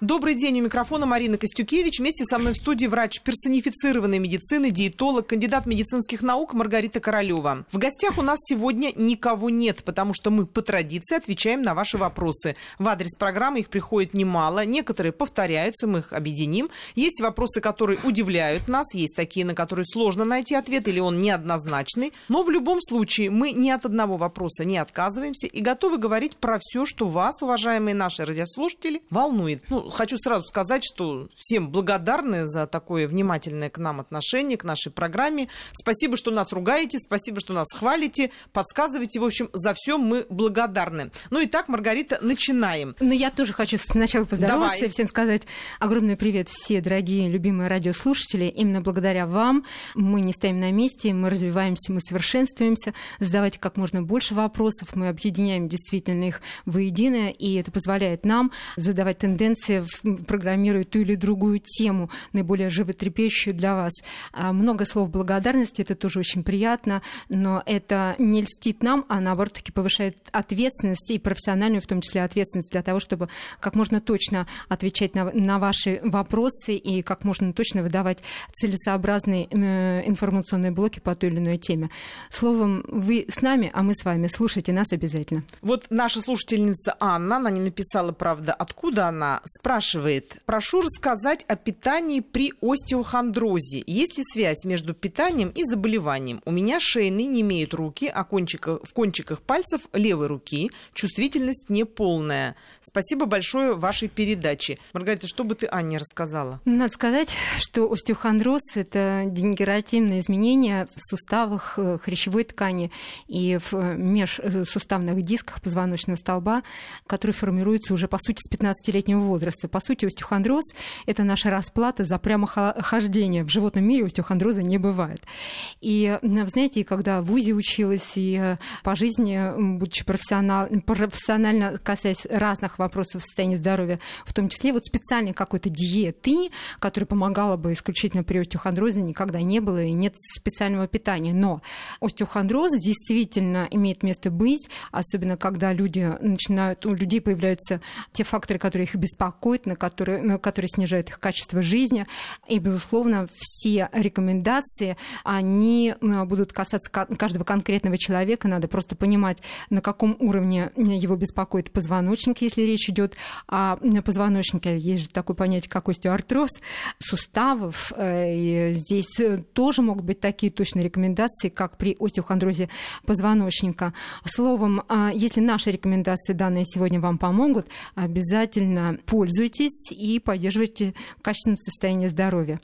Добрый день, у микрофона Марина Костюкевич. Вместе со мной в студии врач персонифицированной медицины, диетолог, кандидат медицинских наук Маргарита Королева. В гостях у нас сегодня никого нет, потому что мы по традиции отвечаем на ваши вопросы. В адрес программы их приходит немало, некоторые повторяются, мы их объединим. Есть вопросы, которые удивляют нас, есть такие, на которые сложно найти ответ или он неоднозначный. Но в любом случае мы ни от одного вопроса не отказываемся и готовы говорить про все, что вас, уважаемые наши радиослушатели, волнует. Ну, хочу сразу сказать, что всем благодарны за такое внимательное к нам отношение, к нашей программе. Спасибо, что нас ругаете, спасибо, что нас хвалите, подсказываете. В общем, за все мы благодарны. Ну и так, Маргарита, начинаем. Ну, я тоже хочу сначала поздороваться Давай. и всем сказать огромный привет все дорогие, любимые радиослушатели. Именно благодаря вам мы не стоим на месте, мы развиваемся, мы совершенствуемся. Задавайте как можно больше вопросов, мы объединяем действительно их воедино, и это позволяет нам задавать тенденции программирует ту или другую тему, наиболее животрепещущую для вас. А, много слов благодарности, это тоже очень приятно, но это не льстит нам, а наоборот таки повышает ответственность и профессиональную, в том числе ответственность для того, чтобы как можно точно отвечать на, на ваши вопросы и как можно точно выдавать целесообразные э, информационные блоки по той или иной теме. Словом, вы с нами, а мы с вами. Слушайте нас обязательно. Вот наша слушательница Анна, она не написала, правда, откуда она, спрашивает, спрашивает, прошу рассказать о питании при остеохондрозе. Есть ли связь между питанием и заболеванием? У меня шейные не имеют руки, а кончиках, в кончиках пальцев левой руки чувствительность неполная. Спасибо большое вашей передаче. Маргарита, что бы ты Анне рассказала? Надо сказать, что остеохондроз – это дегенеративное изменение в суставах э, хрящевой ткани и в э, межсуставных дисках позвоночного столба, которые формируются уже, по сути, с 15-летнего возраста возраста. По сути, остеохондроз – это наша расплата за прямохождение. В животном мире остеохондроза не бывает. И, знаете, когда в УЗИ училась и э, по жизни, будучи профессионал, профессионально касаясь разных вопросов состояния здоровья, в том числе вот специальной какой-то диеты, которая помогала бы исключительно при остеохондрозе, никогда не было, и нет специального питания. Но остеохондроз действительно имеет место быть, особенно когда люди начинают, у людей появляются те факторы, которые их беспокоят, беспокоит, на которые, которые снижают их качество жизни. И, безусловно, все рекомендации, они будут касаться каждого конкретного человека. Надо просто понимать, на каком уровне его беспокоит позвоночник, если речь идет о позвоночнике. Есть же такое понятие, как остеоартроз суставов. Э, и здесь тоже могут быть такие точные рекомендации, как при остеохондрозе позвоночника. Словом, а, если наши рекомендации, данные сегодня вам помогут, обязательно пользуйтесь пользуйтесь и поддерживайте качественное состояние здоровья.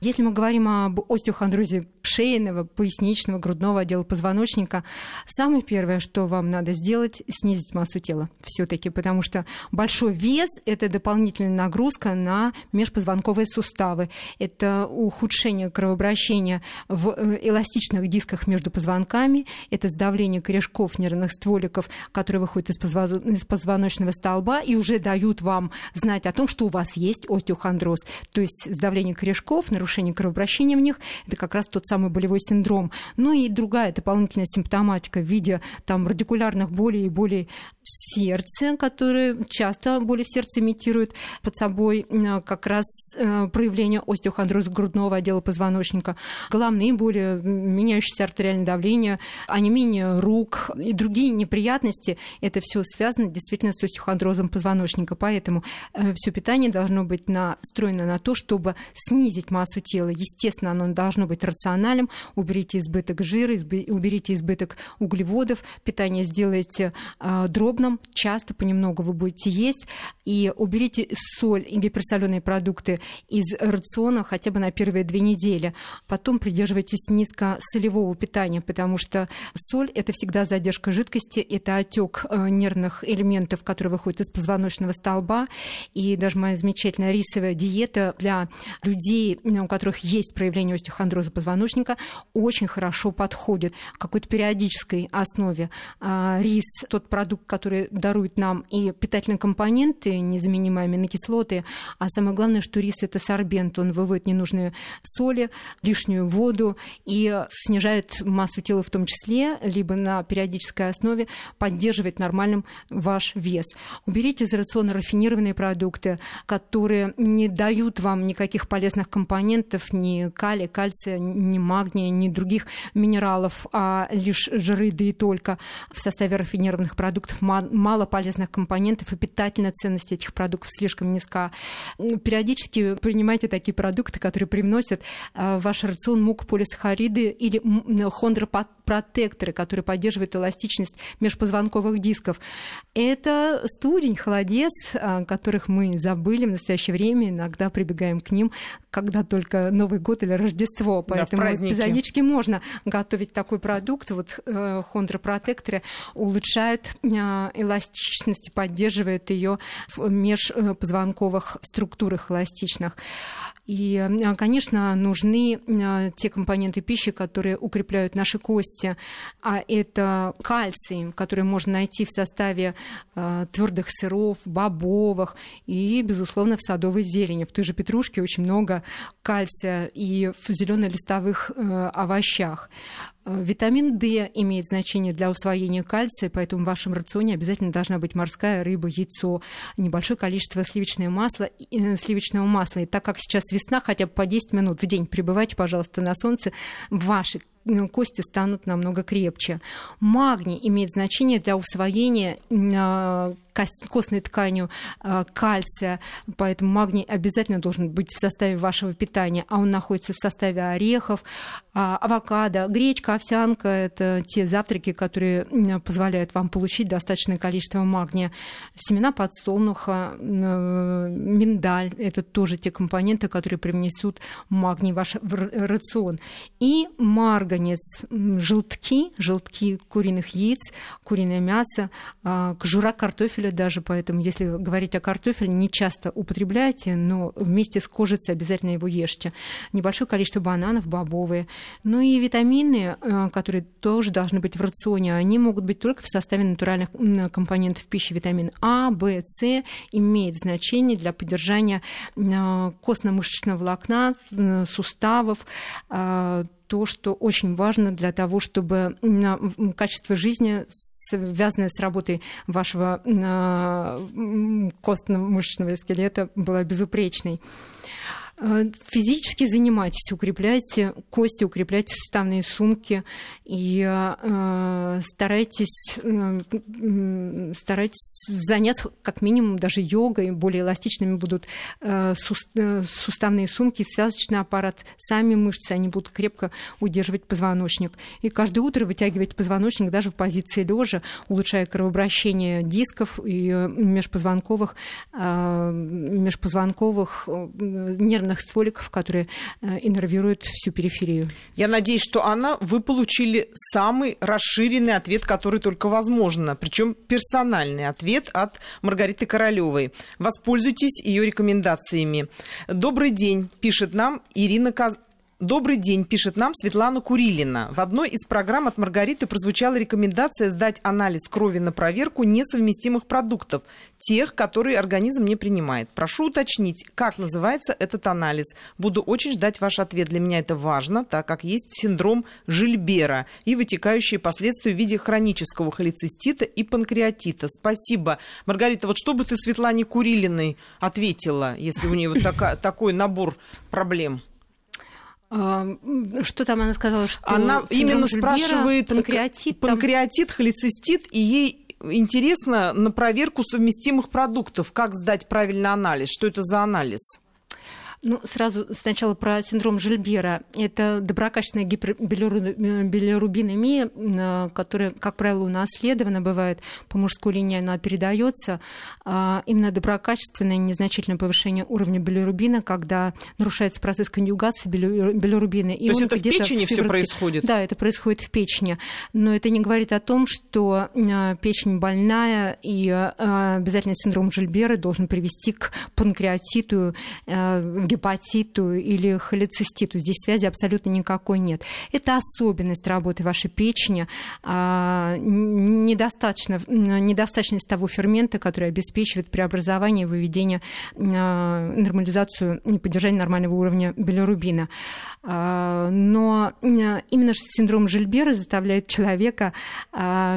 Если мы говорим об остеохондрозе шейного, поясничного, грудного отдела позвоночника, самое первое, что вам надо сделать, снизить массу тела все-таки, потому что большой вес – это дополнительная нагрузка на межпозвонковые суставы, это ухудшение кровообращения в э, эластичных дисках между позвонками, это сдавление корешков нервных стволиков, которые выходят из позвоночного столба и уже дают вам знать, знать о том, что у вас есть остеохондроз. То есть сдавление корешков, нарушение кровообращения в них – это как раз тот самый болевой синдром. Ну и другая дополнительная симптоматика в виде там, радикулярных болей и болей сердце, которые часто боли в сердце имитируют под собой как раз э, проявление остеохондроза грудного отдела позвоночника, головные боли, меняющееся артериальное давление, онемение рук и другие неприятности. Это все связано действительно с остеохондрозом позвоночника. Поэтому э, все питание должно быть настроено на то, чтобы снизить массу тела. Естественно, оно должно быть рациональным. Уберите избыток жира, уберите избыток углеводов, питание сделайте э, дробным крупном, часто понемногу вы будете есть, и уберите соль и гиперсоленые продукты из рациона хотя бы на первые две недели. Потом придерживайтесь низкосолевого питания, потому что соль – это всегда задержка жидкости, это отек э, нервных элементов, которые выходят из позвоночного столба, и даже моя замечательная рисовая диета для людей, у которых есть проявление остеохондроза позвоночника, очень хорошо подходит. Какой-то периодической основе а, рис, тот продукт, который которые даруют нам и питательные компоненты, незаменимые аминокислоты, а самое главное, что рис – это сорбент, он выводит ненужные соли, лишнюю воду и снижает массу тела в том числе, либо на периодической основе поддерживает нормальным ваш вес. Уберите из рациона рафинированные продукты, которые не дают вам никаких полезных компонентов, ни калия, кальция, ни магния, ни других минералов, а лишь жиры, да и только. В составе рафинированных продуктов мало полезных компонентов, и питательная ценность этих продуктов слишком низка. Периодически принимайте такие продукты, которые привносят э, в ваш рацион муку, полисахариды или хондропротекторы, которые поддерживают эластичность межпозвонковых дисков. Это студень, холодец, э, которых мы забыли в настоящее время, иногда прибегаем к ним, когда только Новый год или Рождество. Поэтому да, эпизодически можно готовить такой продукт. Вот э, хондропротекторы улучшают э, эластичность и поддерживают ее в межпозвонковых структурах эластичных. И, а, конечно, нужны а, те компоненты пищи, которые укрепляют наши кости. А это кальций, который можно найти в составе а, твердых сыров, бобовых и, безусловно, в садовой зелени. В той же петрушке очень много кальция и в зеленолистовых э, овощах. Э, витамин D имеет значение для усвоения кальция, поэтому в вашем рационе обязательно должна быть морская рыба, яйцо, небольшое количество сливочного масла, э, сливочного масла. И так как сейчас весна, хотя бы по 10 минут в день пребывайте, пожалуйста, на солнце, ваши кости станут намного крепче. Магний имеет значение для усвоения э, костной тканью э, кальция, поэтому магний обязательно должен быть в составе вашего питания, а он находится в составе орехов, а, авокадо, гречка, овсянка – это те завтраки, которые позволяют вам получить достаточное количество магния. Семена подсолнуха, миндаль – это тоже те компоненты, которые привнесут магний в ваш рацион. И марганец наконец, желтки, желтки куриных яиц, куриное мясо, а, кожура картофеля даже, поэтому если говорить о картофеле, не часто употребляйте, но вместе с кожицей обязательно его ешьте. Небольшое количество бананов, бобовые. Ну и витамины, а, которые тоже должны быть в рационе, они могут быть только в составе натуральных компонентов пищи. Витамин А, В, С имеет значение для поддержания а, костно-мышечного волокна, суставов, то, что очень важно для того, чтобы качество жизни, связанное с работой вашего костно-мышечного скелета, было безупречной. Э, физически занимайтесь, укрепляйте кости, укрепляйте суставные сумки и э, старайтесь, э, старайтесь заняться как минимум даже йогой, более эластичными будут э, суставные сумки, связочный аппарат, сами мышцы, они будут крепко удерживать позвоночник. И каждое утро вытягивать позвоночник даже в позиции лежа, улучшая кровообращение дисков и межпозвонковых, межпозвонковых нервных нервных стволиков, которые э, иннервируют всю периферию. Я надеюсь, что, Анна, вы получили самый расширенный ответ, который только возможно, причем персональный ответ от Маргариты Королевой. Воспользуйтесь ее рекомендациями. Добрый день, пишет нам Ирина Каз... Добрый день, пишет нам Светлана Курилина. В одной из программ от Маргариты прозвучала рекомендация сдать анализ крови на проверку несовместимых продуктов, тех, которые организм не принимает. Прошу уточнить, как называется этот анализ. Буду очень ждать ваш ответ. Для меня это важно, так как есть синдром Жильбера и вытекающие последствия в виде хронического холецистита и панкреатита. Спасибо. Маргарита, вот что бы ты Светлане Курилиной ответила, если у нее вот такой набор проблем? А, что там она сказала? Что она именно спрашивает панкреатит, панкреатит там... холецистит, и ей интересно на проверку совместимых продуктов, как сдать правильный анализ, что это за анализ? Ну, сразу сначала про синдром Жильбера. Это доброкачественная гипербилирубинемия, э, которая, как правило, унаследована бывает по мужской линии, она передается. А именно доброкачественное незначительное повышение уровня билирубина, когда нарушается процесс конъюгации билирубина. И То есть это в печени все происходит? Да, это происходит в печени. Но это не говорит о том, что э, печень больная и э, обязательно синдром Жильбера должен привести к панкреатиту, гепатиту или холециститу. Здесь связи абсолютно никакой нет. Это особенность работы вашей печени, а, недостаточно, недостаточность того фермента, который обеспечивает преобразование выведение, а, нормализацию и поддержание нормального уровня билирубина. А, но именно синдром Жильбера заставляет человека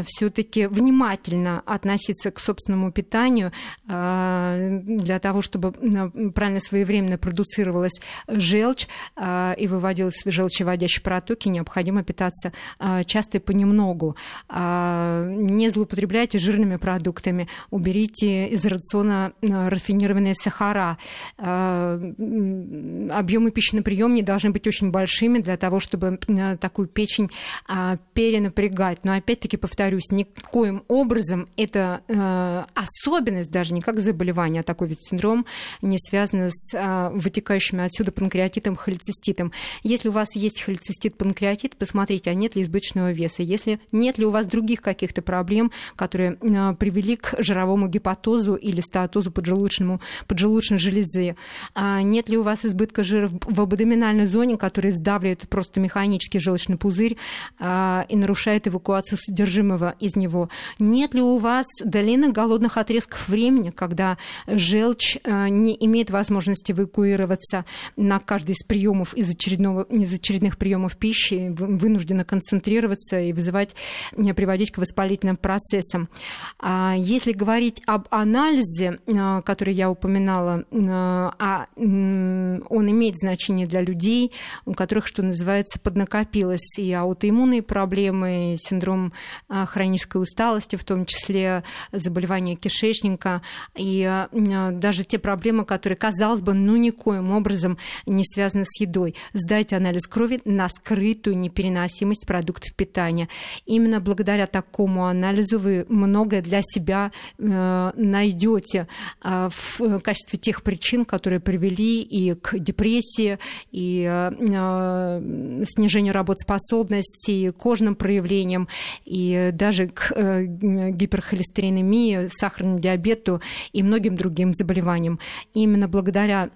все-таки внимательно относиться к собственному питанию для того, чтобы правильно своевременно продуцировалась желчь и выводилась в желчеводящие протоки, необходимо питаться часто и понемногу. Не злоупотребляйте жирными продуктами, уберите из рациона рафинированные сахара. Объемы пищи на прием не должны быть очень большими для того, чтобы такую печень перенапрягать. Но опять-таки повторюсь, никоим образом это особенность даже не как заболевание, а такой вид синдром не связано с вытекающими отсюда панкреатитом, холециститом. Если у вас есть холецистит, панкреатит, посмотрите, а нет ли избыточного веса. Если нет ли у вас других каких-то проблем, которые привели к жировому гепатозу или стеатозу поджелудочному, поджелудочной железы. А нет ли у вас избытка жира в абдоминальной зоне, который сдавливает просто механически желчный пузырь а, и нарушает эвакуацию содержимого из него? Нет ли у вас длинных голодных отрезков времени, когда желчь а, не имеет возможности эвакуироваться на каждый из приемов из, очередного, из очередных приемов пищи, вынуждена концентрироваться и вызывать, приводить к воспалительным процессам? Если говорить об анализе, который я упоминала, а он имеет значение для людей, у которых, что называется, поднакопилось и аутоиммунные проблемы, и синдром а, хронической усталости, в том числе заболевания кишечника, и даже те проблемы, которые, казалось бы, ну никоим образом не связаны с едой. Сдайте анализ крови на скрытую непереносимость продуктов питания. Именно благодаря такому анализу вы многое для себя э, найдете а, в качестве тех причин, которые привели и к депрессии, и э, э, снижению работоспособности, и кожным проявлениям, и даже к э, гиперхолестеринемии, сахарному диабету и многим другим заболеваниям. Именно благодаря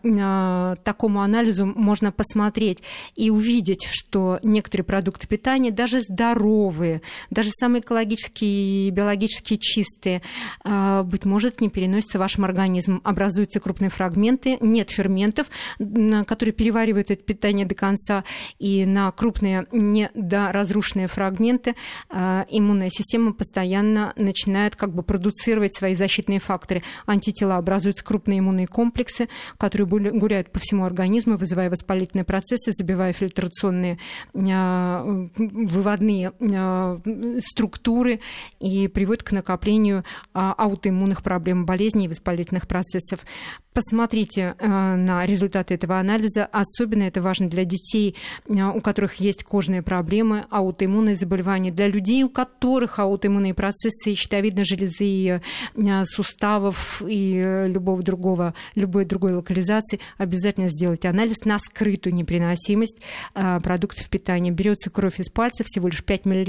такому анализу можно посмотреть и увидеть, что некоторые продукты питания, даже здоровые, даже самые экологические и биологически чистые, быть может, не переносятся вашим организмом. Образуются крупные фрагменты, нет ферментов, которые переваривают это питание до конца, и на крупные недоразрушенные фрагменты а, иммунная система постоянно начинает как бы продуцировать свои защитные факторы. Антитела образуются крупные иммунные комплексы, которые гуляют по всему организму, вызывая воспалительные процессы, забивая фильтрационные а, выводные а, структуры и приводят к накоплению аутоиммунных проблем, болезней и воспалительных процессов. Посмотрите э, на результаты этого анализа. Особенно это важно для детей, э, у которых есть кожные проблемы, аутоиммунные заболевания. Для людей, у которых аутоиммунные процессы щитовидной железы, э, суставов и любого другого, любой другой локализации, обязательно сделать анализ на скрытую непереносимость продуктов питания. Берется кровь из пальца, всего лишь 5 мл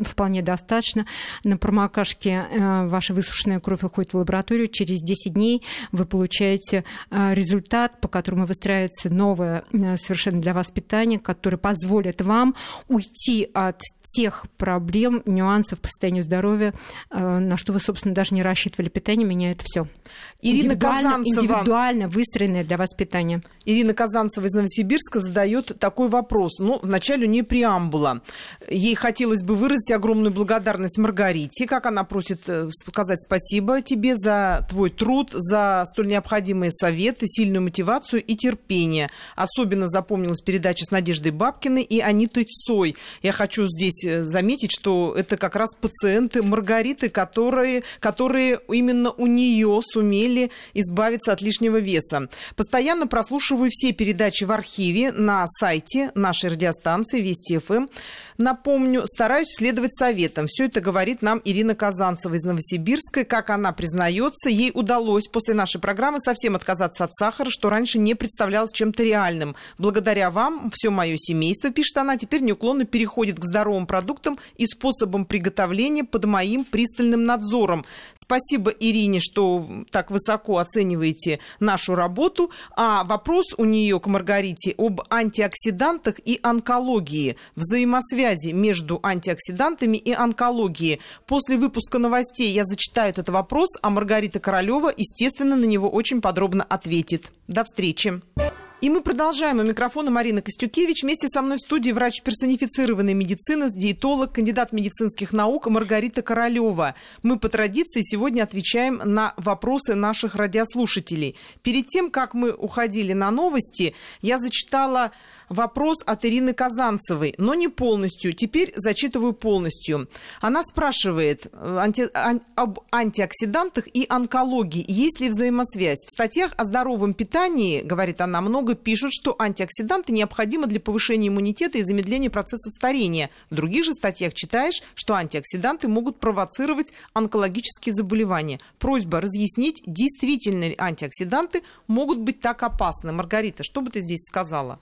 вполне достаточно. На промокашке ваша высушенная кровь уходит в лабораторию. Через 10 дней вы получаете получаете а, результат, по которому выстраивается новое а, совершенно для вас питание, которое позволит вам уйти от тех проблем, нюансов по состоянию здоровья, а, на что вы, собственно, даже не рассчитывали. Питание меняет все. Ирина индивидуально, Казанцева... индивидуально выстроенное для вас питание. Ирина Казанцева из Новосибирска задает такой вопрос. Ну, вначале у нее преамбула. Ей хотелось бы выразить огромную благодарность Маргарите, как она просит э, сказать спасибо тебе за твой труд, за столь необходимый необходимые советы, сильную мотивацию и терпение. Особенно запомнилась передача с Надеждой Бабкиной и Анитой Цой. Я хочу здесь э, заметить, что это как раз пациенты Маргариты, которые, которые именно у нее сумели избавиться от лишнего веса. Постоянно прослушиваю все передачи в архиве на сайте нашей радиостанции Вести ФМ. Напомню, стараюсь следовать советам. Все это говорит нам Ирина Казанцева из Новосибирска. Как она признается, ей удалось после нашей программы совсем совсем отказаться от сахара, что раньше не представлялось чем-то реальным. Благодаря вам все мое семейство, пишет она, теперь неуклонно переходит к здоровым продуктам и способам приготовления под моим пристальным надзором. Спасибо Ирине, что так высоко оцениваете нашу работу. А вопрос у нее к Маргарите об антиоксидантах и онкологии, взаимосвязи между антиоксидантами и онкологией. После выпуска новостей я зачитаю этот вопрос, а Маргарита Королева, естественно, на него очень подробно ответит. До встречи. И мы продолжаем. У микрофона Марина Костюкевич. Вместе со мной в студии врач персонифицированной медицины, диетолог, кандидат медицинских наук Маргарита Королева. Мы по традиции сегодня отвечаем на вопросы наших радиослушателей. Перед тем, как мы уходили на новости, я зачитала вопрос от Ирины Казанцевой, но не полностью. Теперь зачитываю полностью. Она спрашивает э, анти, ан, об антиоксидантах и онкологии. Есть ли взаимосвязь? В статьях о здоровом питании, говорит она, много пишут, что антиоксиданты необходимы для повышения иммунитета и замедления процессов старения. В других же статьях читаешь, что антиоксиданты могут провоцировать онкологические заболевания. Просьба разъяснить, действительно ли антиоксиданты могут быть так опасны. Маргарита, что бы ты здесь сказала?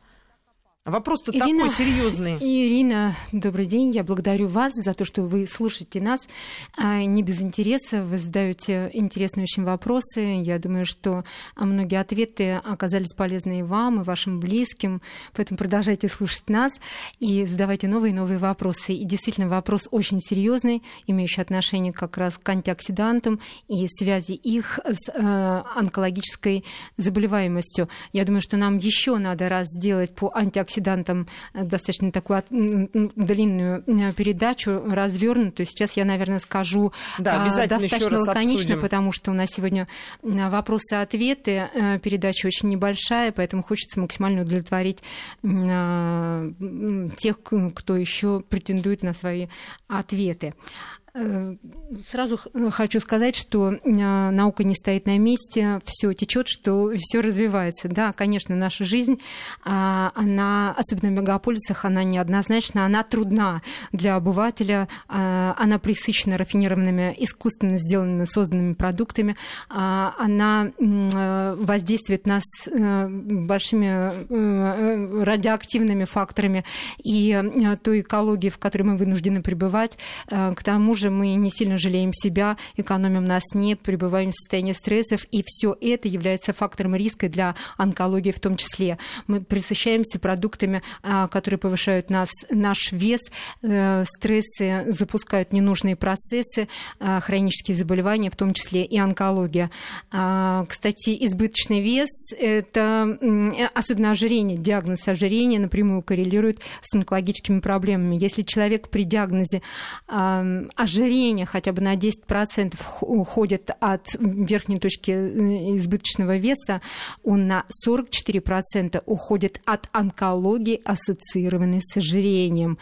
Вопрос-то Ирина, такой серьезный. Ирина, добрый день. Я благодарю вас за то, что вы слушаете нас. А, не без интереса. Вы задаете интересные очень вопросы. Я думаю, что многие ответы оказались полезны и вам, и вашим близким. Поэтому продолжайте слушать нас и задавайте новые и новые вопросы. И действительно, вопрос очень серьезный, имеющий отношение как раз к антиоксидантам и связи их с э, онкологической заболеваемостью. Я думаю, что нам еще надо раз сделать по антиоксидантам антиоксидантам э, достаточно такую длинную э, передачу, развернутую. Сейчас я, наверное, скажу да, а, достаточно лаконично, обсудим. потому что у нас сегодня вопросы-ответы. Э, передача очень небольшая, поэтому хочется максимально удовлетворить тех, кто еще претендует на свои ответы. Э, сразу хочу сказать, что э, наука не стоит на месте, все течет, что все развивается. Да, конечно, наша жизнь, а, она, особенно в мегаполисах, она неоднозначна, она трудна для обывателя, а, она присыщена рафинированными, искусственно сделанными, созданными продуктами, а, она э, воздействует нас большими радиоактивными факторами и той экологии, в которой мы вынуждены пребывать, к тому же же мы не сильно жалеем себя, экономим на сне, пребываем в состоянии стрессов, и все это является фактором риска для онкологии в том числе. Мы присыщаемся продуктами, а, которые повышают нас, наш вес, э, стрессы запускают ненужные процессы, а, хронические заболевания, в том числе и онкология. А, кстати, избыточный вес – это особенно ожирение, диагноз ожирения напрямую коррелирует с онкологическими проблемами. Если человек при диагнозе ожирения ожирение хотя бы на 10% уходит от верхней точки э, избыточного веса, он на 44% уходит от онкологии, ассоциированной с ожирением.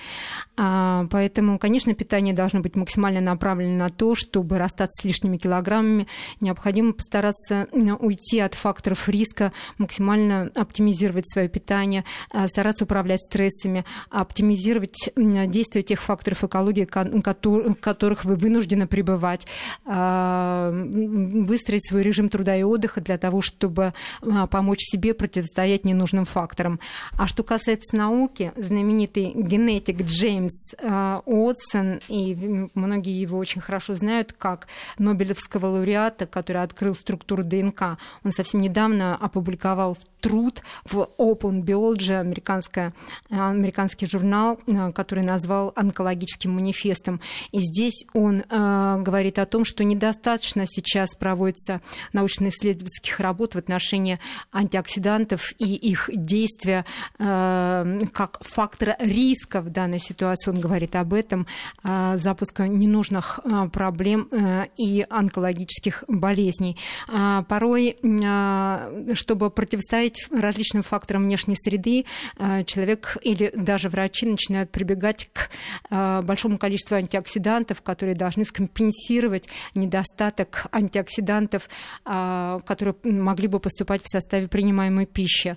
А, поэтому, конечно, питание должно быть максимально направлено на то, чтобы расстаться с лишними килограммами. Необходимо постараться уйти от факторов риска, максимально оптимизировать свое питание, а, стараться управлять стрессами, оптимизировать действие тех факторов экологии, которые которых вы вынуждены пребывать, а, выстроить свой режим труда и отдыха для того, чтобы а, помочь себе противостоять ненужным факторам. А что касается науки, знаменитый генетик Джеймс а, Уотсон, и многие его очень хорошо знают, как Нобелевского лауреата, который открыл структуру ДНК, он совсем недавно опубликовал труд в Open Biology, американский журнал, который назвал онкологическим манифестом. И здесь здесь он э, говорит о том, что недостаточно сейчас проводится научно-исследовательских работ в отношении антиоксидантов и их действия э, как фактора риска в данной ситуации. Он говорит об этом, э, запуска ненужных э, проблем э, и онкологических болезней. Э, порой, э, чтобы противостоять различным факторам внешней среды, э, человек или даже врачи начинают прибегать к э, большому количеству антиоксидантов, которые должны скомпенсировать недостаток антиоксидантов, которые могли бы поступать в составе принимаемой пищи.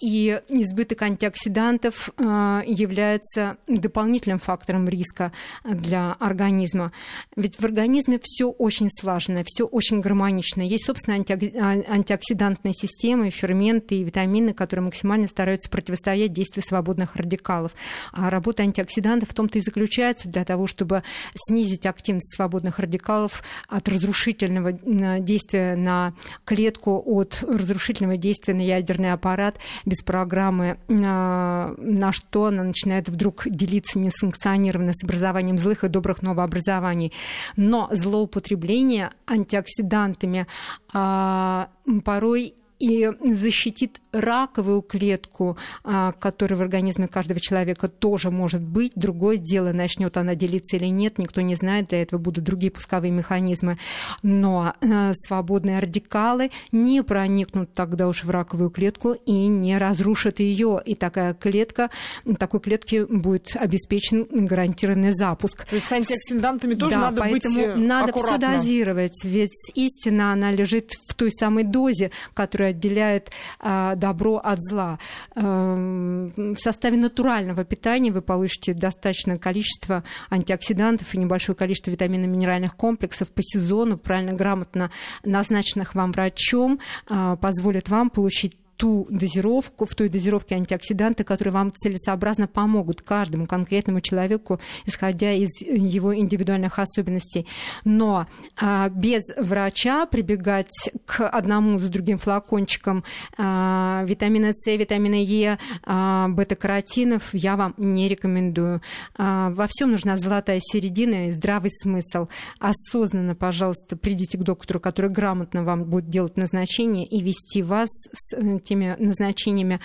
И избыток антиоксидантов является дополнительным фактором риска для организма. Ведь в организме все очень слажено, все очень гармонично. Есть, собственно, антиоксидантная система, ферменты и витамины, которые максимально стараются противостоять действию свободных радикалов. А работа антиоксидантов в том-то и заключается для того, чтобы снизить активность свободных радикалов от разрушительного действия на клетку, от разрушительного действия на ядерный аппарат без программы, а, на что она начинает вдруг делиться несанкционированно с образованием злых и добрых новообразований. Но злоупотребление антиоксидантами а, порой и защитит раковую клетку, а, которая в организме каждого человека тоже может быть. Другое дело, начнет она делиться или нет, никто не знает, для этого будут другие пусковые механизмы. Но а, свободные радикалы не проникнут тогда уж в раковую клетку и не разрушат ее. И такая клетка, такой клетке будет обеспечен гарантированный запуск. То есть с антиоксидантами тоже да, надо поэтому быть надо аккуратно. все дозировать, ведь истина, она лежит в той самой дозе, которая отделяет а, добро от зла. Эм, в составе натурального питания вы получите достаточное количество антиоксидантов и небольшое количество витаминно-минеральных комплексов по сезону, правильно, грамотно назначенных вам врачом, а, позволит вам получить ту дозировку, в той дозировке антиоксиданты, которые вам целесообразно помогут каждому конкретному человеку, исходя из его индивидуальных особенностей. Но а, без врача прибегать к одному за другим флакончикам а, витамина С, витамина Е, а, бета-каротинов я вам не рекомендую. А, во всем нужна золотая середина и здравый смысл. Осознанно, пожалуйста, придите к доктору, который грамотно вам будет делать назначение и вести вас с э, теми назначениями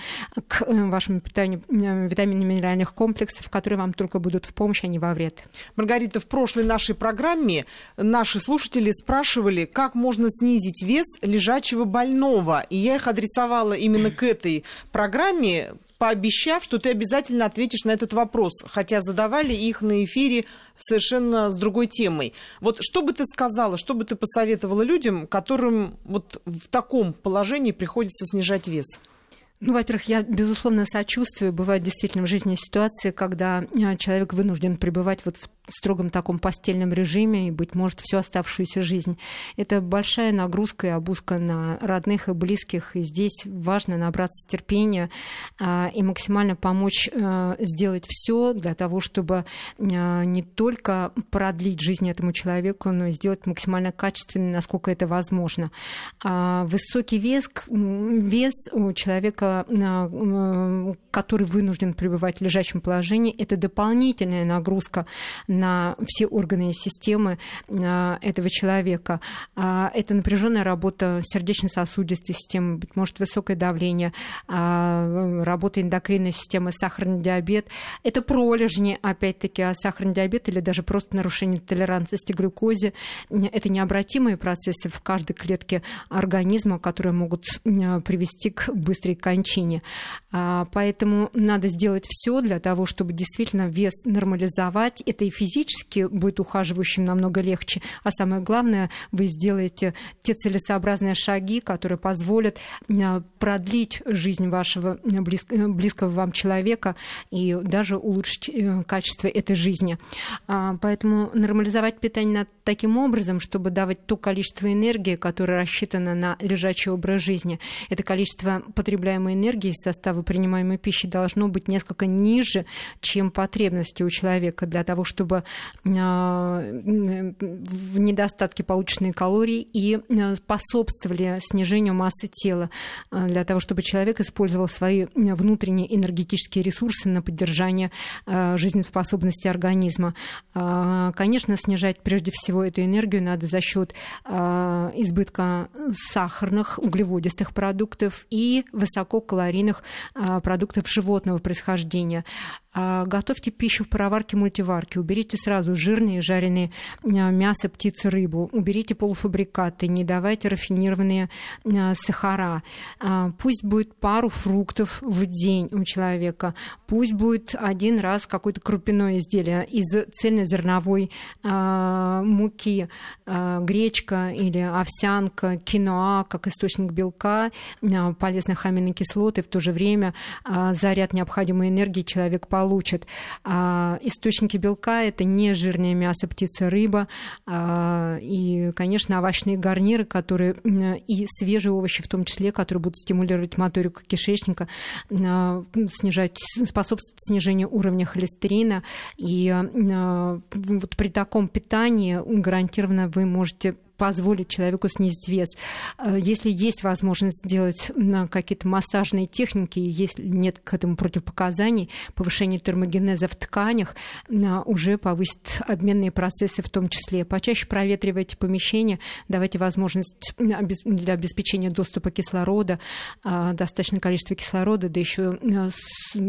к э, вашему питанию э, витаминно-минеральных комплексов, которые вам только будут в помощь, а не во вред. Маргарита, в прошлой нашей программе наши слушатели спрашивали, как можно снизить вес лежачего больного. И я их адресовала именно к этой программе, пообещав, что ты обязательно ответишь на этот вопрос, хотя задавали их на эфире совершенно с другой темой. Вот что бы ты сказала, что бы ты посоветовала людям, которым вот в таком положении приходится снижать вес? Ну, во-первых, я, безусловно, сочувствую. Бывают действительно в жизни ситуации, когда э, человек вынужден пребывать вот в строгом таком постельном режиме и, быть может, всю оставшуюся жизнь. Это большая нагрузка и обузка на родных и близких, и здесь важно набраться терпения а, и максимально помочь а, сделать все для того, чтобы а, не только продлить жизнь этому человеку, но и сделать максимально качественно, насколько это возможно. А, высокий вес, вес у человека, который вынужден пребывать в лежачем положении, это дополнительная нагрузка на все органы и системы а, этого человека. А, это напряженная работа сердечно-сосудистой системы, быть может, высокое давление, а, работа эндокринной системы, сахарный диабет. Это пролежни, опять-таки, а сахарный диабет или даже просто нарушение толерантности к глюкозе. Это необратимые процессы в каждой клетке организма, которые могут привести к быстрой кончине. Поэтому надо сделать все для того, чтобы действительно вес нормализовать. Это и физически будет ухаживающим намного легче, а самое главное, вы сделаете те целесообразные шаги, которые позволят э, продлить жизнь вашего э, э, близкого вам человека и даже улучшить качество этой жизни. А, поэтому нормализовать питание таким образом, чтобы давать то количество энергии, которое рассчитано на лежачий образ жизни. Это количество потребляемой энергии из состава принимаемой пищи должно быть несколько ниже, чем потребности у человека для того, чтобы а, в недостатке полученные калории и а, способствовали снижению массы тела, а, для того, чтобы человек использовал свои внутренние энергетические ресурсы на поддержание жизнеспособности организма. Конечно, снижать прежде всего эту энергию надо за счет избытка сахарных, углеводистых продуктов и высококалорийных продуктов животного происхождения. А, готовьте пищу в пароварке мультиварке. Уберите сразу жирные жареные мясо, птицы, рыбу. Уберите полуфабрикаты. Не давайте рафинированные сахара. Пусть будет пару фруктов в день у человека. Пусть будет один раз какое-то крупяное изделие из цельнозерновой муки, гречка или овсянка, киноа как источник белка, полезных аминокислот, и в то же время заряд необходимой энергии человек получит. Источники белка – это не жирное мясо, птица, рыба, и, конечно, овощные гарниры, которые и свежие овощи в том числе, которые будут стимулировать моторику кишечника, снижать, способствовать снижению уровня холестерина. И вот при таком питании гарантированно вы можете позволить человеку снизить вес. Э, если есть возможность сделать какие-то массажные техники, если нет к этому противопоказаний, повышение термогенеза в тканях уже повысит обменные процессы в том числе. Почаще проветривайте помещение, давайте возможность для обеспечения доступа кислорода, а, достаточное количество кислорода, да еще э,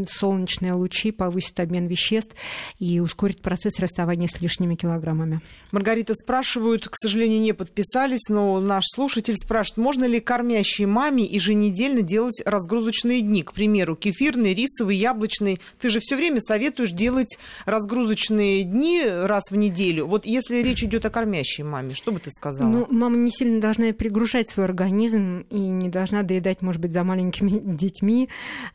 солнечные лучи повысят обмен веществ и ускорит процесс расставания с лишними килограммами. Маргарита спрашивают, к сожалению, не подписались, но наш слушатель спрашивает, можно ли кормящей маме еженедельно делать разгрузочные дни? К примеру, кефирный, рисовый, яблочный. Ты же все время советуешь делать разгрузочные дни раз в неделю. Вот если речь идет о кормящей маме, что бы ты сказала? Ну, мама не сильно должна перегружать свой организм и не должна доедать, может быть, за маленькими детьми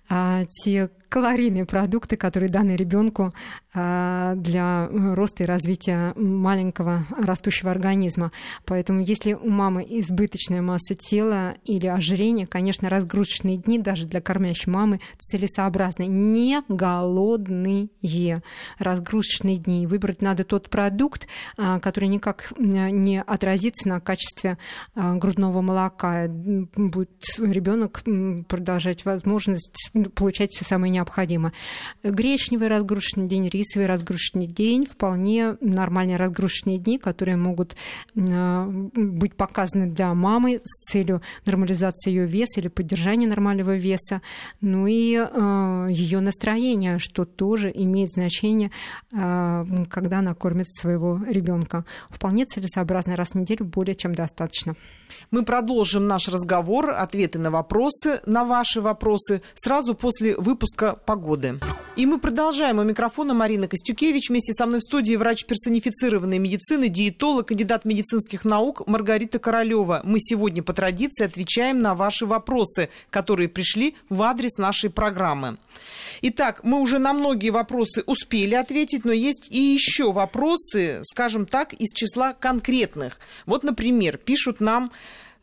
а те калорийные продукты, которые даны ребенку а, для роста и развития маленького растущего организма. Поэтому если у мамы избыточная масса тела или ожирение, конечно, разгрузочные дни даже для кормящей мамы целесообразны. Не голодные разгрузочные дни. Выбрать надо тот продукт, а, который никак не отразится на качестве а, грудного молока. Будет ребенок продолжать возможность получать все самое необходимо. Гречневый разгрузочный день, рисовый разгрузочный день, вполне нормальные разгрузочные дни, которые могут э, быть показаны для мамы с целью нормализации ее веса или поддержания нормального веса, ну и э, ее настроение, что тоже имеет значение, э, когда она кормит своего ребенка. Вполне целесообразно раз в неделю более чем достаточно. Мы продолжим наш разговор, ответы на вопросы, на ваши вопросы сразу после выпуска погоды. И мы продолжаем. У микрофона Марина Костюкевич. Вместе со мной в студии врач персонифицированной медицины, диетолог, кандидат медицинских наук Маргарита Королева. Мы сегодня по традиции отвечаем на ваши вопросы, которые пришли в адрес нашей программы. Итак, мы уже на многие вопросы успели ответить, но есть и еще вопросы, скажем так, из числа конкретных. Вот, например, пишут нам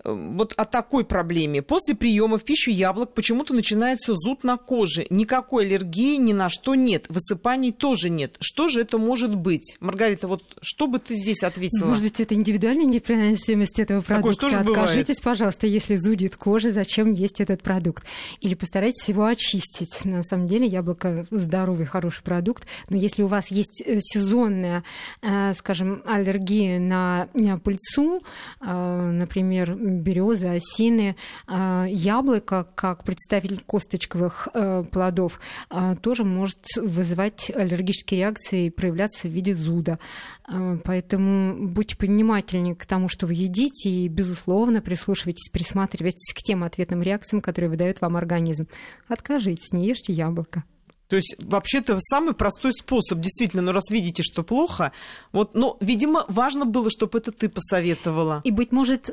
вот о такой проблеме. После приема в пищу яблок почему-то начинается зуд на коже. Никакой аллергии ни на что нет. Высыпаний тоже нет. Что же это может быть? Маргарита, вот что бы ты здесь ответила? Может быть, это индивидуальная непереносимость этого продукта. Такое тоже Откажитесь, бывает. пожалуйста, если зудит кожа, зачем есть этот продукт? Или постарайтесь его очистить. На самом деле яблоко здоровый, хороший продукт. Но если у вас есть э, сезонная, э, скажем, аллергия на пыльцу, например, березы, осины, а, яблоко, как представитель косточковых э, плодов, а, тоже может вызывать аллергические реакции и проявляться в виде зуда. А, поэтому будьте внимательны к тому, что вы едите, и, безусловно, прислушивайтесь, присматривайтесь к тем ответным реакциям, которые выдает вам организм. Откажитесь, не ешьте яблоко. То есть, вообще-то, самый простой способ, действительно, ну, раз видите, что плохо, вот, но, видимо, важно было, чтобы это ты посоветовала. И, быть может,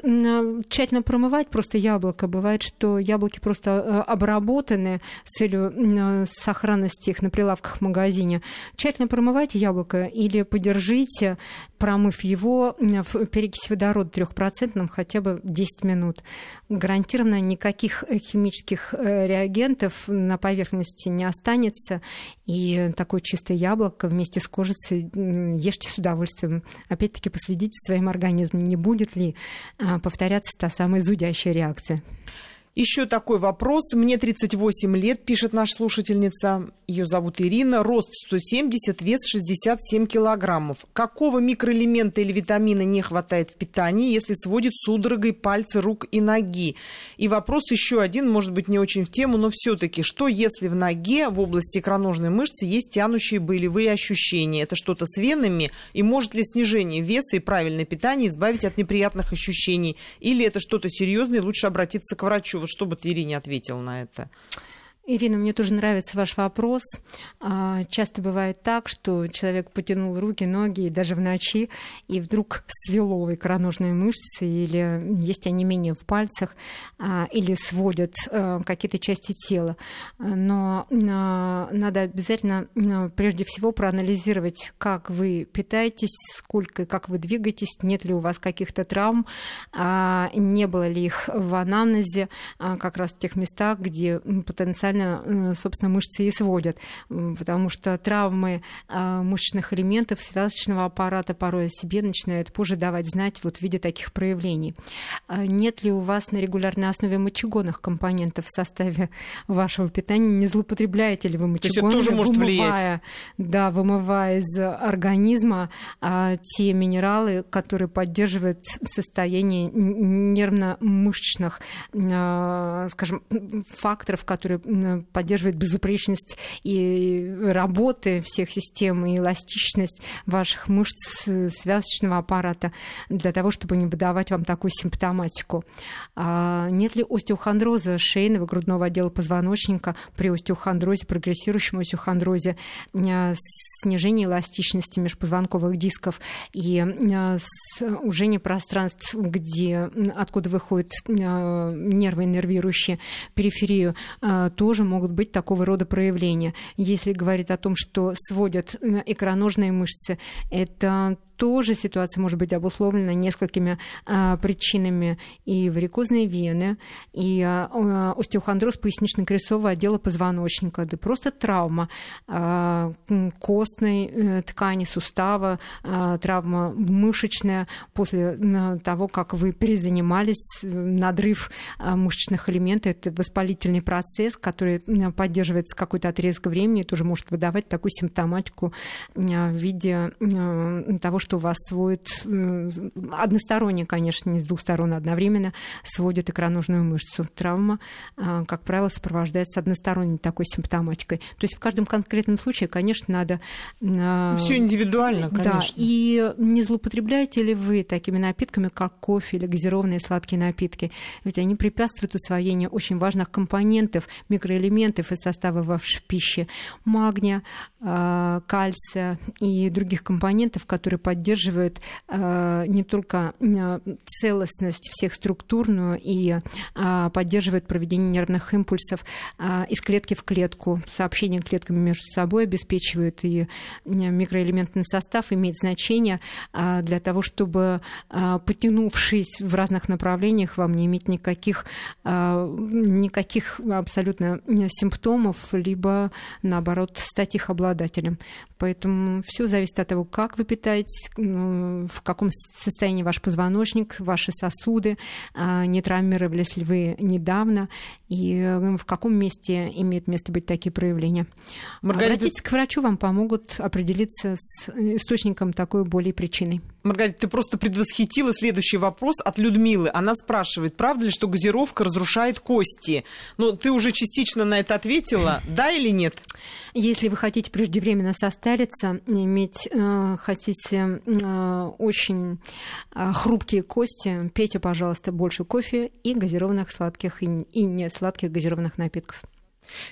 тщательно промывать просто яблоко. Бывает, что яблоки просто э, обработаны с целью сохранности их на прилавках в магазине. Тщательно промывайте яблоко или подержите, промыв его в перекись водорода трехпроцентном хотя бы 10 минут. Гарантированно никаких химических э, реагентов на поверхности не останется и такое чистое яблоко вместе с кожицей ешьте с удовольствием. Опять-таки последите за своим организмом, не будет ли а, повторяться та самая зудящая реакция. Еще такой вопрос. Мне 38 лет, пишет наша слушательница. Ее зовут Ирина. Рост 170, вес 67 килограммов. Какого микроэлемента или витамина не хватает в питании, если сводит судорогой пальцы рук и ноги? И вопрос еще один, может быть, не очень в тему, но все-таки, что если в ноге, в области икроножной мышцы, есть тянущие болевые ощущения? Это что-то с венами? И может ли снижение веса и правильное питание избавить от неприятных ощущений? Или это что-то серьезное, лучше обратиться к врачу? Вот что бы ты, Ирине, ответил на это? Ирина, мне тоже нравится ваш вопрос. А, часто бывает так, что человек потянул руки, ноги, и даже в ночи, и вдруг свело икроножные мышцы, или есть онемение в пальцах, а, или сводят а, какие-то части тела. Но надо обязательно прежде всего проанализировать, как вы питаетесь, сколько, как вы двигаетесь, нет ли у вас каких-то травм, не было ли их в анамнезе, как раз в тех местах, где потенциально специально, э, собственно, мышцы и сводят, потому что травмы а, мышечных элементов связочного аппарата порой о себе начинают позже давать знать вот в виде таких проявлений. А нет ли у вас на регулярной основе мочегонных компонентов в составе вашего питания? Не злоупотребляете ли вы мочегонами, тоже может вымывая, влиять. да, вымывая из организма а, те минералы, которые поддерживают состояние нервно-мышечных, а, скажем, факторов, которые поддерживает безупречность и работы всех систем, и эластичность ваших мышц связочного аппарата для того, чтобы не выдавать вам такую симптоматику. А нет ли остеохондроза шейного грудного отдела позвоночника при остеохондрозе, прогрессирующем остеохондрозе, а, снижение эластичности межпозвонковых дисков и а, сужение пространств, где, откуда выходят нервы иннервирующие периферию, тоже тоже могут быть такого рода проявления. Если говорить о том, что сводят икроножные мышцы, это тоже ситуация может быть обусловлена несколькими а, причинами. И варикозные вены, и а, остеохондроз пояснично-крестового отдела позвоночника, да просто травма а, костной э, ткани, сустава, а, травма мышечная после того, как вы перезанимались, надрыв а, мышечных элементов, это воспалительный процесс, который поддерживается какой-то отрезок времени, тоже может выдавать такую симптоматику в виде того, что вас сводит односторонне, конечно, не с двух сторон одновременно, сводит икроножную мышцу. Травма, а, как правило, сопровождается односторонней такой симптоматикой. То есть в каждом конкретном случае, конечно, надо... А, Все индивидуально, конечно. Да, и не злоупотребляете ли вы такими напитками, как кофе или газированные сладкие напитки? Ведь они препятствуют усвоению очень важных компонентов, микроэлементов из состава вашей пищи, магния, а, кальция и других компонентов, которые поддерживают поддерживают э, не только э, целостность всех структурную и э, поддерживают проведение нервных импульсов из клетки в клетку. Сообщения клетками между собой обеспечивают, и микроэлементный состав имеет значение для того, чтобы, потянувшись в разных направлениях, вам не иметь никаких, никаких абсолютно симптомов, либо, наоборот, стать их обладателем. Поэтому все зависит от того, как вы питаетесь, в каком состоянии ваш позвоночник, ваши сосуды, а, не травмировались ли вы недавно, и э, в каком месте имеют место быть такие проявления. Маргарита... Обратитесь к врачу, вам помогут определиться с источником такой боли и причиной. Маргарита, ты просто предвосхитила следующий вопрос от Людмилы. Она спрашивает, правда ли, что газировка разрушает кости? Ну, ты уже частично на это ответила, да или нет? Если вы хотите преждевременно состариться, иметь, э, хотите э, очень э, хрупкие кости, пейте, пожалуйста, больше кофе и газированных сладких и, и не сладких газированных напитков.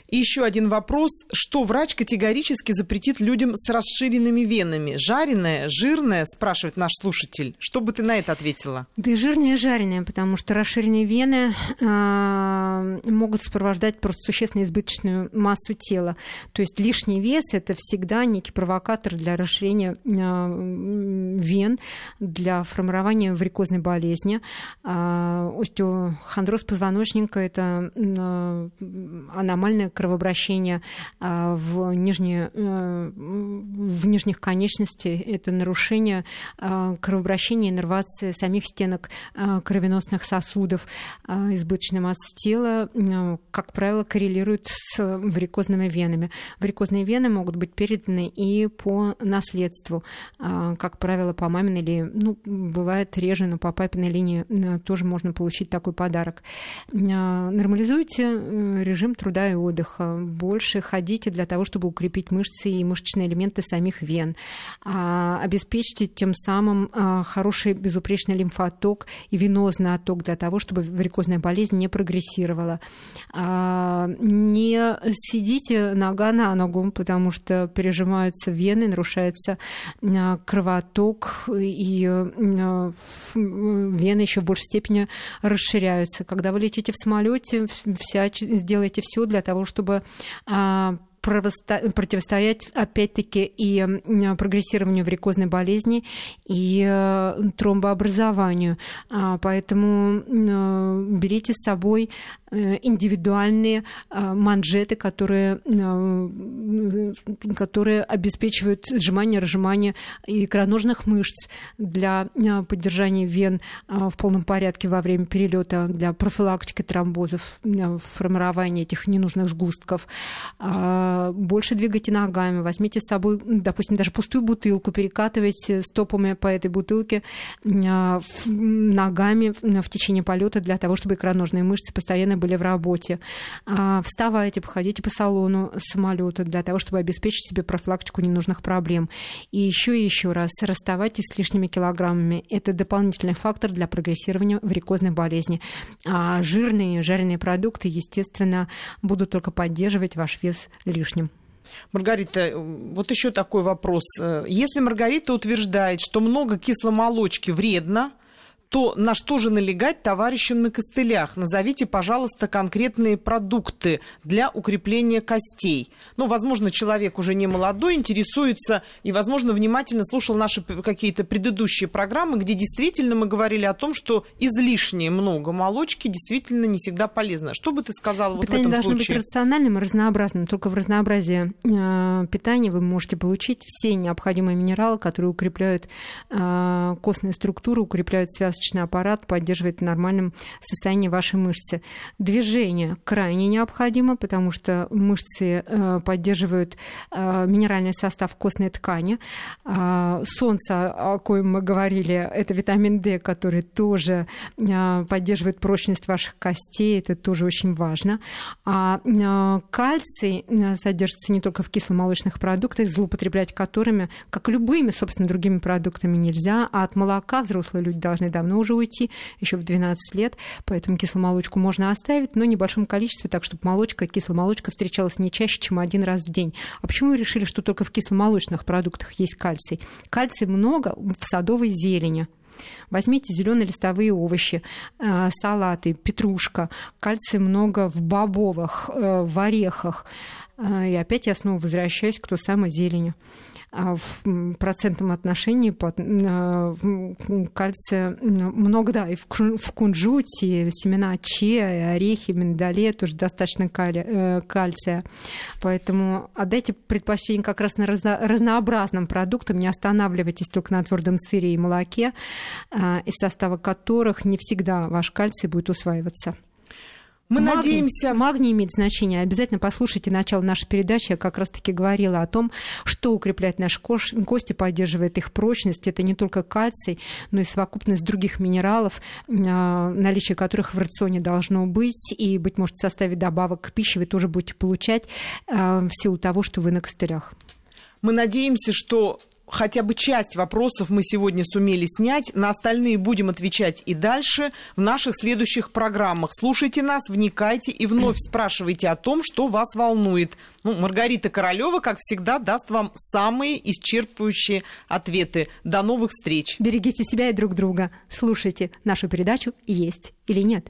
И еще один вопрос. Что врач категорически запретит людям с расширенными венами? Жареное, жирное, спрашивает наш слушатель. Что бы ты на это ответила? Да и жирное, и жареное, потому что расширенные вены э, могут сопровождать просто существенно избыточную массу тела. То есть лишний вес – это всегда некий провокатор для расширения э, вен, для формирования варикозной болезни. Э, остеохондроз позвоночника – это э, аномалия аномальное кровообращение в, нижние, в нижних конечностях, это нарушение кровообращения и иннервации самих стенок кровеносных сосудов, избыточная масса тела, как правило, коррелирует с варикозными венами. Варикозные вены могут быть переданы и по наследству, как правило, по маминой или, ну, бывает реже, но по папиной линии тоже можно получить такой подарок. Нормализуйте э, режим труда отдыха, больше ходите для того, чтобы укрепить мышцы и мышечные элементы самих вен, обеспечьте тем самым хороший безупречный лимфоток и венозный отток для того, чтобы варикозная болезнь не прогрессировала. Не сидите нога на ногу, потому что пережимаются вены, нарушается кровоток, и вены еще в большей степени расширяются. Когда вы летите в самолете, вся, сделайте все для того, чтобы а, противостоять, опять-таки, и прогрессированию варикозной болезни, и э, тромбообразованию. А, поэтому э, берите с собой э, индивидуальные манжеты, которые, которые обеспечивают сжимание, разжимание икроножных мышц для поддержания вен в полном порядке во время перелета, для профилактики тромбозов, формирования этих ненужных сгустков а, больше двигайте ногами, возьмите с собой, допустим, даже пустую бутылку, перекатывайте стопами по этой бутылке а, ногами в течение полета для того, чтобы икроножные мышцы постоянно были в работе. А, вставайте, походите по салону самолета для того, чтобы обеспечить себе профилактику ненужных проблем. И еще и еще раз, расставайтесь с лишними килограммами. Это дополнительный фактор для прогрессирования варикозной болезни. А жирные, жареные продукты, естественно, будут только поддерживать ваш вес лишним лишним. Маргарита, вот еще такой вопрос. Если Маргарита утверждает, что много кисломолочки вредно, то на что же налегать товарищам на костылях? Назовите, пожалуйста, конкретные продукты для укрепления костей. Ну, возможно, человек уже не молодой, интересуется и, возможно, внимательно слушал наши какие-то предыдущие программы, где действительно мы говорили о том, что излишнее много молочки действительно не всегда полезно. Что бы ты сказала вот Питание в этом должно случае? быть рациональным и разнообразным. Только в разнообразии э, питания вы можете получить все необходимые минералы, которые укрепляют э, костные структуры, укрепляют связочные мышечный аппарат поддерживает в нормальном состоянии ваши мышцы. Движение крайне необходимо, потому что мышцы э, поддерживают э, минеральный состав костной ткани. А, солнце, о коем мы говорили, это витамин D, который тоже э, поддерживает прочность ваших костей, это тоже очень важно. А кальций содержится не только в кисломолочных продуктах, злоупотреблять которыми, как любыми, собственно, другими продуктами нельзя, а от молока взрослые люди должны давно давно уже уйти, еще в 12 лет, поэтому кисломолочку можно оставить, но в небольшом количестве, так чтобы молочка, кисломолочка встречалась не чаще, чем один раз в день. А почему вы решили, что только в кисломолочных продуктах есть кальций? Кальций много в садовой зелени. Возьмите зеленые листовые овощи, э, салаты, петрушка, кальция много в бобовых, э, в орехах. Э, и опять я снова возвращаюсь к той самой зелени. А в процентном отношении кальция много, да, и в кунжуте, семена чиа, орехи, миндале тоже достаточно э, кальция. Поэтому отдайте предпочтение как раз на разнообразным продуктам, не останавливайтесь только на твердом сыре и молоке, а, из состава которых не всегда ваш кальций будет усваиваться. Мы магний, надеемся... Магний имеет значение. Обязательно послушайте начало нашей передачи. Я как раз-таки говорила о том, что укрепляет наши кости, поддерживает их прочность. Это не только кальций, но и совокупность других минералов, а, наличие которых в рационе должно быть. И, быть может, в составе добавок к пище вы тоже будете получать а, в силу того, что вы на костылях. Мы надеемся, что хотя бы часть вопросов мы сегодня сумели снять. На остальные будем отвечать и дальше в наших следующих программах. Слушайте нас, вникайте и вновь спрашивайте о том, что вас волнует. Ну, Маргарита Королева, как всегда, даст вам самые исчерпывающие ответы. До новых встреч. Берегите себя и друг друга. Слушайте нашу передачу «Есть или нет».